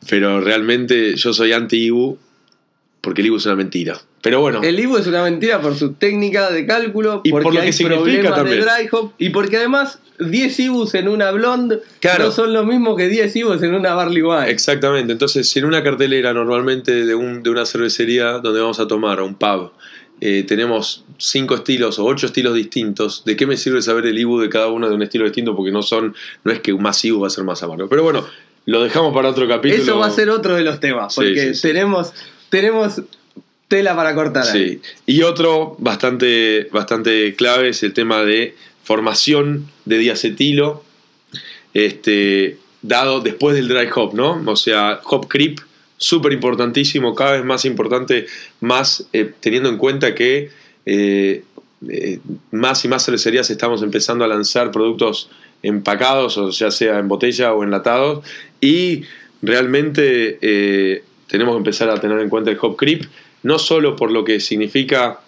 pero realmente yo soy anti-IBU porque el IBU es una mentira. Pero bueno, El IBU es una mentira por su técnica de cálculo, Y por porque lo que hay significa problemas también. de dry hop y porque además 10 IBUs en una blonde Claro. no son lo mismo que 10 IBUs en una barley wine. Exactamente, entonces si en una cartelera normalmente de, un, de una cervecería donde vamos a tomar, un pub, eh, tenemos cinco estilos o ocho estilos distintos, ¿de qué me sirve saber el IBU de cada uno de un estilo distinto? Porque no son, no es que un más IBU va a ser más amargo. Pero bueno, lo dejamos para otro capítulo. Eso va a ser otro de los temas, Sí, porque sí, sí. tenemos tenemos tela para cortar. ahí. Sí. Y otro bastante, bastante clave es el tema de formación de diacetilo, este, dado después del dry hop, ¿no? O sea, hop creep, súper importantísimo, cada vez más importante, más eh, teniendo en cuenta que eh, eh, más y más cervecerías estamos empezando a lanzar productos empacados, o ya sea en botella o enlatados, y realmente tenemos que empezar a tener en cuenta el hop creep, no solo por lo que significa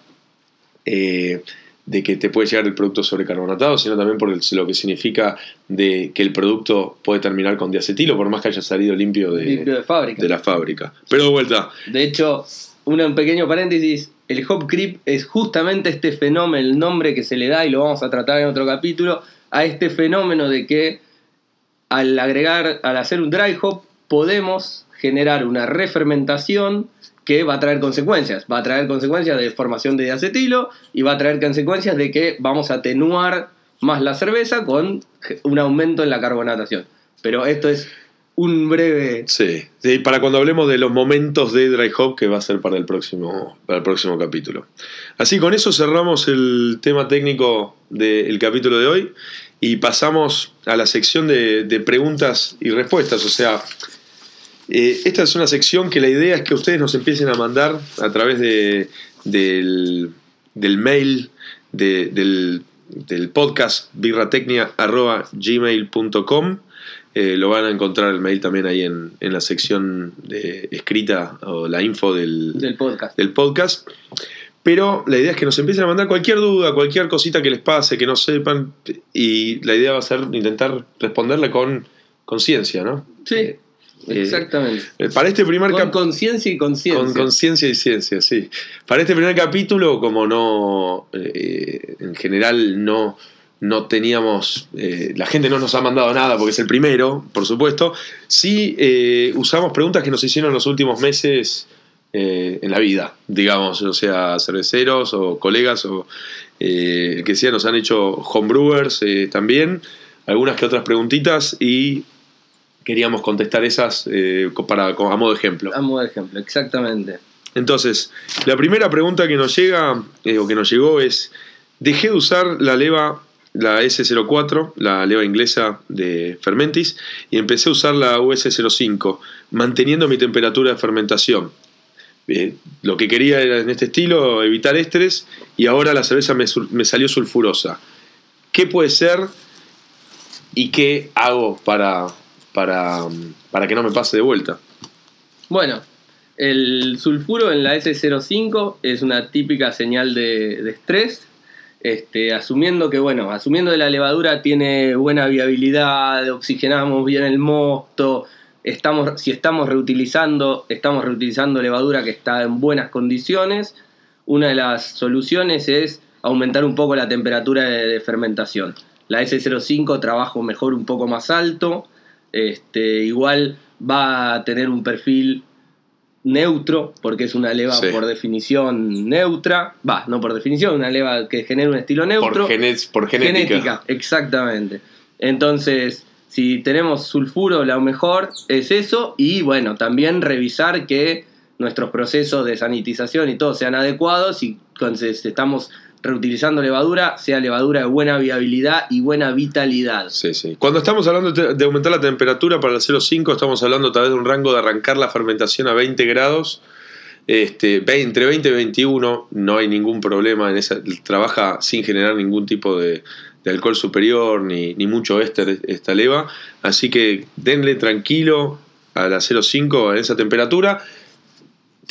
de que te puede llegar el producto sobrecarbonatado, sino también por el- lo que significa de que el producto puede terminar con diacetilo, por más que haya salido limpio de, Limpio de fábrica. de la fábrica. Pero de vuelta, De hecho, un pequeño paréntesis, el hop creep es justamente este fenómeno, el nombre que se le da, y lo vamos a tratar en otro capítulo, a este fenómeno de que al agregar, al hacer un dry hop, podemos generar una refermentación que va a traer consecuencias. Va a traer consecuencias de formación de diacetilo y va a traer consecuencias de que vamos a atenuar más la cerveza con un aumento en la carbonatación. Pero esto es un breve sí, sí, para cuando hablemos de los momentos de dry hop, que va a ser para el próximo, para el próximo capítulo. Así, con eso cerramos el tema técnico del capítulo de hoy y pasamos a la sección de, de preguntas y respuestas. O sea, eh, esta es una sección que la idea es que ustedes nos empiecen a mandar a través de, del, del mail de- del, del podcast birratecnia.gmail.com eh, lo van a encontrar el mail también ahí en, en la sección de, escrita o la info del, del podcast. del podcast. Pero la idea es que nos empiecen a mandar cualquier duda, cualquier cosita que les pase, que no sepan. Y la idea va a ser intentar responderle con conciencia, ¿no? Sí, Eh, exactamente. eh, Para este primer Con conciencia y conciencia. con conciencia y ciencia, sí. Para este primer capítulo, como no, eh, en general no, no teníamos, eh, la gente no nos ha mandado nada porque es el primero, por supuesto, sí eh, usamos preguntas que nos hicieron en los últimos meses eh, en la vida, digamos, o sea, cerveceros o colegas o eh, que sea, nos han hecho homebrewers eh, también, algunas que otras preguntitas y queríamos contestar esas eh, para, a modo de ejemplo. A modo de ejemplo, exactamente. Entonces, la primera pregunta que nos llega, eh, o que nos llegó es, dejé de usar la leva, la S04, la leva inglesa de Fermentis, y empecé a usar la US05, manteniendo mi temperatura de fermentación. Eh, lo que quería era en este estilo evitar ésteres, y ahora la cerveza me, me salió sulfurosa. ¿Qué puede ser y qué hago para, para, para que no me pase de vuelta? Bueno, el sulfuro en la S05 es una típica señal de, estrés. Este, asumiendo que, bueno, asumiendo que la levadura tiene buena viabilidad, oxigenamos bien el mosto, estamos, si estamos reutilizando, estamos reutilizando levadura que está en buenas condiciones, una de las soluciones es aumentar un poco la temperatura de, de fermentación. La S05 trabaja mejor un poco más alto, Este, igual va a tener un perfil neutro, porque es una leva Sí. por definición neutra. Va, no por definición, una leva que genera un estilo neutro. Por, por genética. exactamente. Entonces, si tenemos sulfuro, lo mejor es eso. Y bueno, también revisar que nuestros procesos de sanitización y todo sean adecuados y entonces estamos reutilizando levadura, sea levadura de buena viabilidad y buena vitalidad. Sí, sí. Cuando estamos hablando de aumentar la temperatura para el 0,5, estamos hablando tal vez de un rango de arrancar la fermentación a 20 grados. Este, entre 20 y 21 no hay ningún problema en esa trabaja sin generar ningún tipo de, de alcohol superior ni, ni mucho éster esta leva así que denle tranquilo a la 0,5 en esa temperatura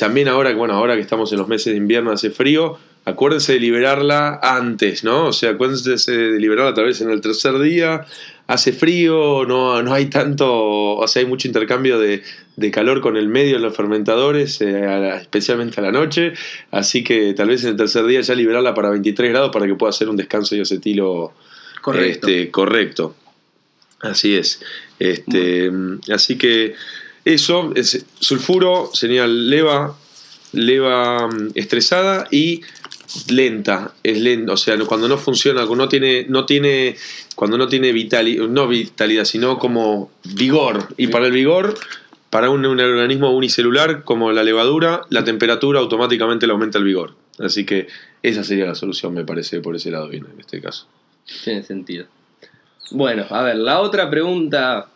también ahora, bueno, ahora que estamos en los meses de invierno, hace frío, acuérdense de liberarla antes, ¿no? O sea, acuérdense de liberarla tal vez en el tercer día, hace frío, no, no hay tanto, o sea, hay mucho intercambio de, de calor con el medio en los fermentadores, eh, a la- especialmente a la noche, así que tal vez en el tercer día ya liberarla para 23 grados para que pueda hacer un descanso de acetilo Correcto. este, correcto. Así es. Este, así que eso, es sulfuro, señal leva, leva mm, estresada y lenta, es lenta, o sea, cuando no funciona, cuando no tiene, no tiene, cuando no tiene vitali- no vitalidad, sino como vigor. Y para el vigor, para un, un organismo unicelular como la levadura, la temperatura automáticamente le aumenta el vigor. Así que esa sería la solución, me parece, por ese lado bien en este caso. Tiene sentido. Bueno, a ver, la otra pregunta,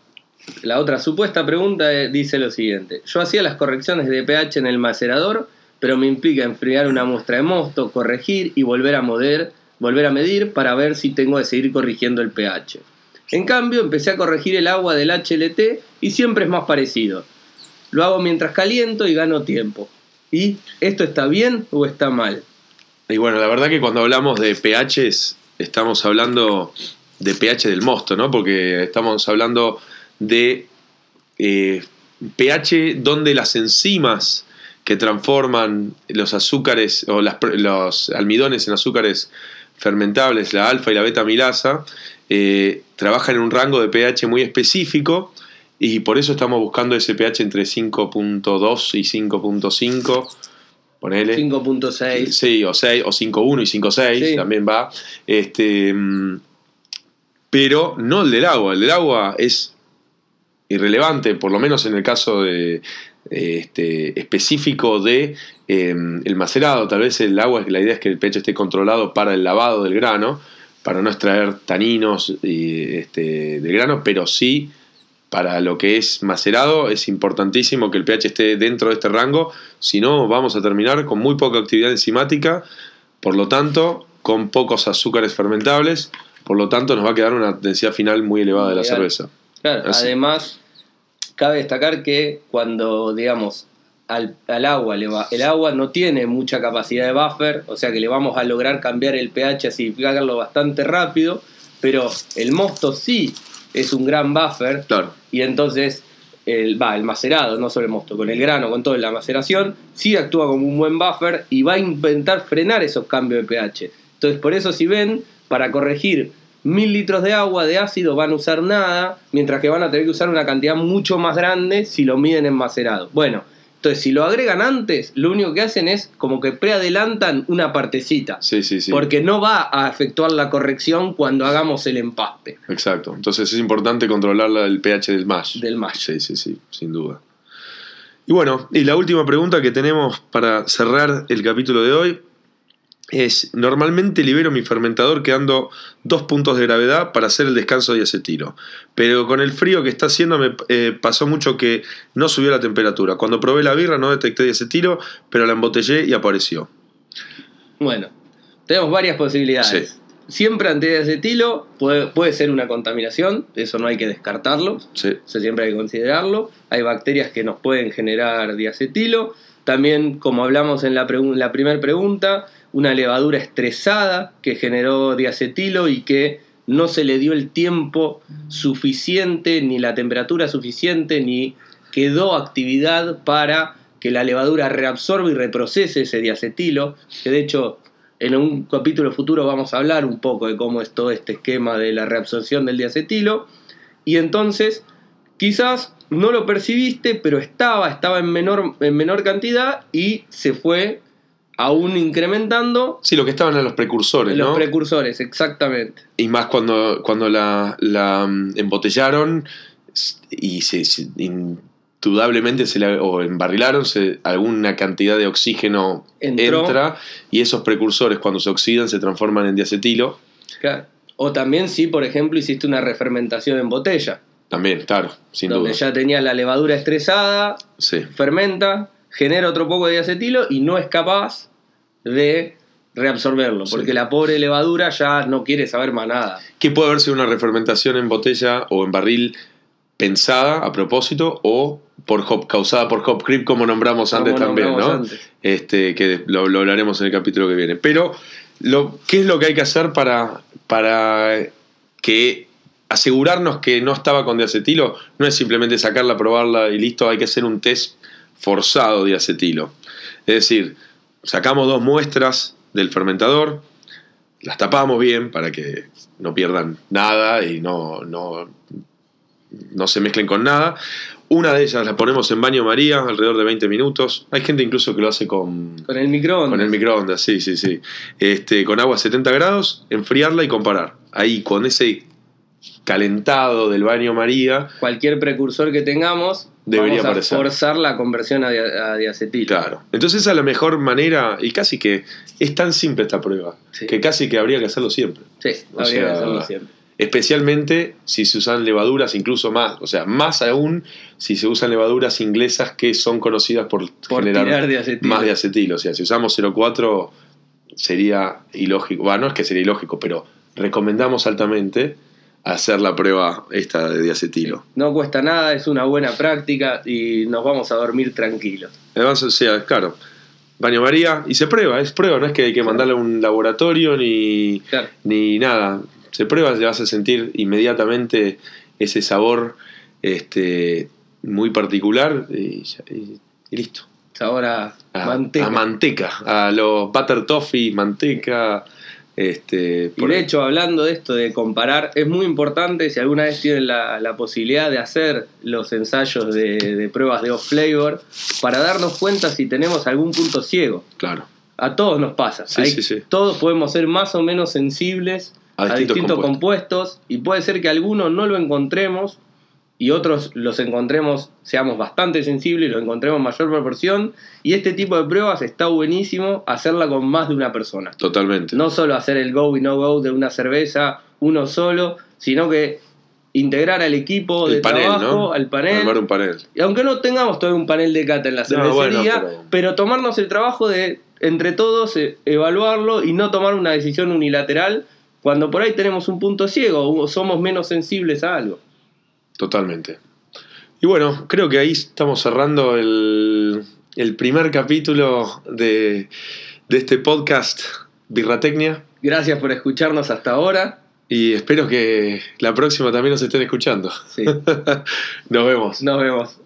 la otra supuesta pregunta eh, dice lo siguiente. Yo hacía las correcciones de pH en el macerador, pero me implica enfriar una muestra de mosto, corregir y volver a mover, volver a medir para ver si tengo que seguir corrigiendo el pH. En cambio, empecé a corregir el agua del HLT y siempre es más parecido. Lo hago mientras caliento y gano tiempo. ¿Y esto está bien o está mal? Y bueno, la verdad que cuando hablamos de pHs, estamos hablando de pH del mosto, ¿no? Porque estamos hablando de eh, pH donde las enzimas que transforman los azúcares o las los almidones en azúcares fermentables, la alfa y la beta amilasa, eh, trabajan en un rango de pH muy específico y por eso estamos buscando ese pH entre 5.2 y 5.5. Ponele. 5.6. Sí, o 6, o 5.1 y 5.6 Sí. también va. Este, mm, pero no el del agua. El del agua es irrelevante, por lo menos en el caso de, este, específico de eh, el macerado. Tal vez el agua, la idea es que el pH esté controlado para el lavado del grano, para no extraer taninos y, este, del grano, pero sí para lo que es macerado es importantísimo que el pH esté dentro de este rango, si no vamos a terminar con muy poca actividad enzimática, por lo tanto con pocos azúcares fermentables, por lo tanto nos va a quedar una densidad final muy elevada de la cerveza. Claro, Así. además, cabe destacar que cuando, digamos, al, al agua, le va- el agua no tiene mucha capacidad de buffer, o sea que le vamos a lograr cambiar el pH, acidificarlo bastante rápido, pero el mosto sí es un gran buffer, Claro. y entonces el, va, el macerado, no solo el mosto, con el grano, con toda la maceración, sí actúa como un buen buffer y va a intentar frenar esos cambios de pH. Entonces, por eso si ven, para corregir mil litros de agua de ácido van a usar nada, mientras que van a tener que usar una cantidad mucho más grande si lo miden en macerado. Bueno, entonces si lo agregan antes, lo único que hacen es como que preadelantan una partecita, Sí, sí, sí. porque no va a efectuar la corrección cuando hagamos el empaste Exacto. Entonces es importante controlar la- el pH del mash. del mash. Sí, sí, sí, sin duda. Y bueno, y la última pregunta que tenemos para cerrar el capítulo de hoy es, normalmente libero mi fermentador quedando dos puntos de gravedad para hacer el descanso de acetilo, pero con el frío que está haciendo me eh, pasó mucho que no subió la temperatura. Cuando probé la birra no detecté diacetilo, pero la embotellé y apareció. Bueno, tenemos varias posibilidades. Sí. Siempre antiacetilo puede, puede ser una contaminación, eso no hay que descartarlo, Sí, eso siempre hay que considerarlo. Hay bacterias que nos pueden generar diacetilo. También, como hablamos en la, pregu- la primera pregunta, una levadura estresada que generó diacetilo y que no se le dio el tiempo suficiente, ni la temperatura suficiente, ni quedó actividad para que la levadura reabsorba y reprocese ese diacetilo, que de hecho en un capítulo futuro vamos a hablar un poco de cómo es todo este esquema de la reabsorción del diacetilo. Y entonces quizás no lo percibiste, pero estaba, estaba en menor, en menor cantidad y se fue aún incrementando. Sí, lo que estaban eran los precursores, los ¿no? precursores, exactamente. y más cuando, cuando la, la, mm, embotellaron y se, se- indudablemente se la, o embarrilaron, se- alguna cantidad de oxígeno Entró. entra y esos precursores cuando se oxidan se transforman en diacetilo. Claro. O también si, por ejemplo, hiciste una refermentación en botella, También, claro, sin donde duda. ya tenías la levadura estresada, Sí. fermenta, genera otro poco de diacetilo y no es capaz de reabsorberlo, Sí. porque la pobre levadura ya no quiere saber más nada. Que puede haber sido una refermentación en botella o en barril pensada a propósito o por hop, causada por hop creep como nombramos Como antes también, nombramos ¿no? antes. Este, que lo, lo hablaremos en el capítulo que viene. Pero, lo, ¿qué es lo que hay que hacer para, para que asegurarnos que no estaba con diacetilo? No es simplemente sacarla, probarla y listo, hay que hacer un test forzado de acetilo. Es decir, sacamos dos muestras del fermentador, las tapamos bien para que no pierdan nada y no, no, no se mezclen con nada. Una de ellas la ponemos en baño María alrededor de 20 minutos. Hay gente incluso que lo hace con, Con el microondas. con el microondas, sí, sí, sí. Este, con agua a 70 grados, enfriarla y comparar. Ahí con ese calentado del baño María, Cualquier precursor que tengamos, Debería vamos a aparecer. forzar la conversión a, diacetilo. claro. Entonces esa es la mejor manera, y casi que es tan simple esta prueba, Sí. que casi que habría que hacerlo siempre. Sí, O habría que hacerlo siempre. Especialmente si se usan levaduras, incluso más, o sea, más aún si se usan levaduras inglesas que son conocidas por, Por generar tirar diacetilo. más diacetilo. O sea, si usamos 0,4 sería ilógico. Bueno, no es que sería ilógico, pero recomendamos altamente hacer la prueba esta de diacetilo. No cuesta nada, es una buena práctica y nos vamos a dormir tranquilos. Además, o sea, claro, baño María y se prueba, es prueba, no es que hay que mandarle a un laboratorio ni, Claro. ni nada. Se prueba, te vas a sentir inmediatamente ese sabor este, muy particular y, y- y listo. Sabor a A manteca. a manteca, a los butter toffee, manteca. Este, y de hecho, hablando de esto de comparar, es muy importante si alguna vez tienen la, la posibilidad de hacer los ensayos de, de pruebas de off flavor para darnos cuenta si tenemos algún punto ciego. claro, A todos nos pasa. Sí, Hay- sí, sí. Todos podemos ser más o menos sensibles A a distintos distintos, compuestos. y puede ser que algunos no lo encontremos y otros los encontremos, seamos bastante sensibles y lo encontremos en mayor proporción. Y este tipo de pruebas está buenísimo hacerla con más de una persona. totalmente. No solo hacer el go y no go de una cerveza uno solo, sino que integrar al equipo El de panel, trabajo, ¿no? al panel. Armar un panel. Y aunque no tengamos todo un panel de cata en la No, cervecería, bueno, pero- pero... tomarnos el trabajo de entre todos eh, evaluarlo y no tomar una decisión unilateral cuando por ahí tenemos un punto ciego o somos menos sensibles a algo. Totalmente. Y bueno, creo que ahí estamos cerrando el, el primer capítulo de, de este podcast Birratecnia. Gracias por escucharnos hasta ahora. Y espero que la próxima también nos estén escuchando. Sí, [LAUGHS] Nos vemos. nos vemos.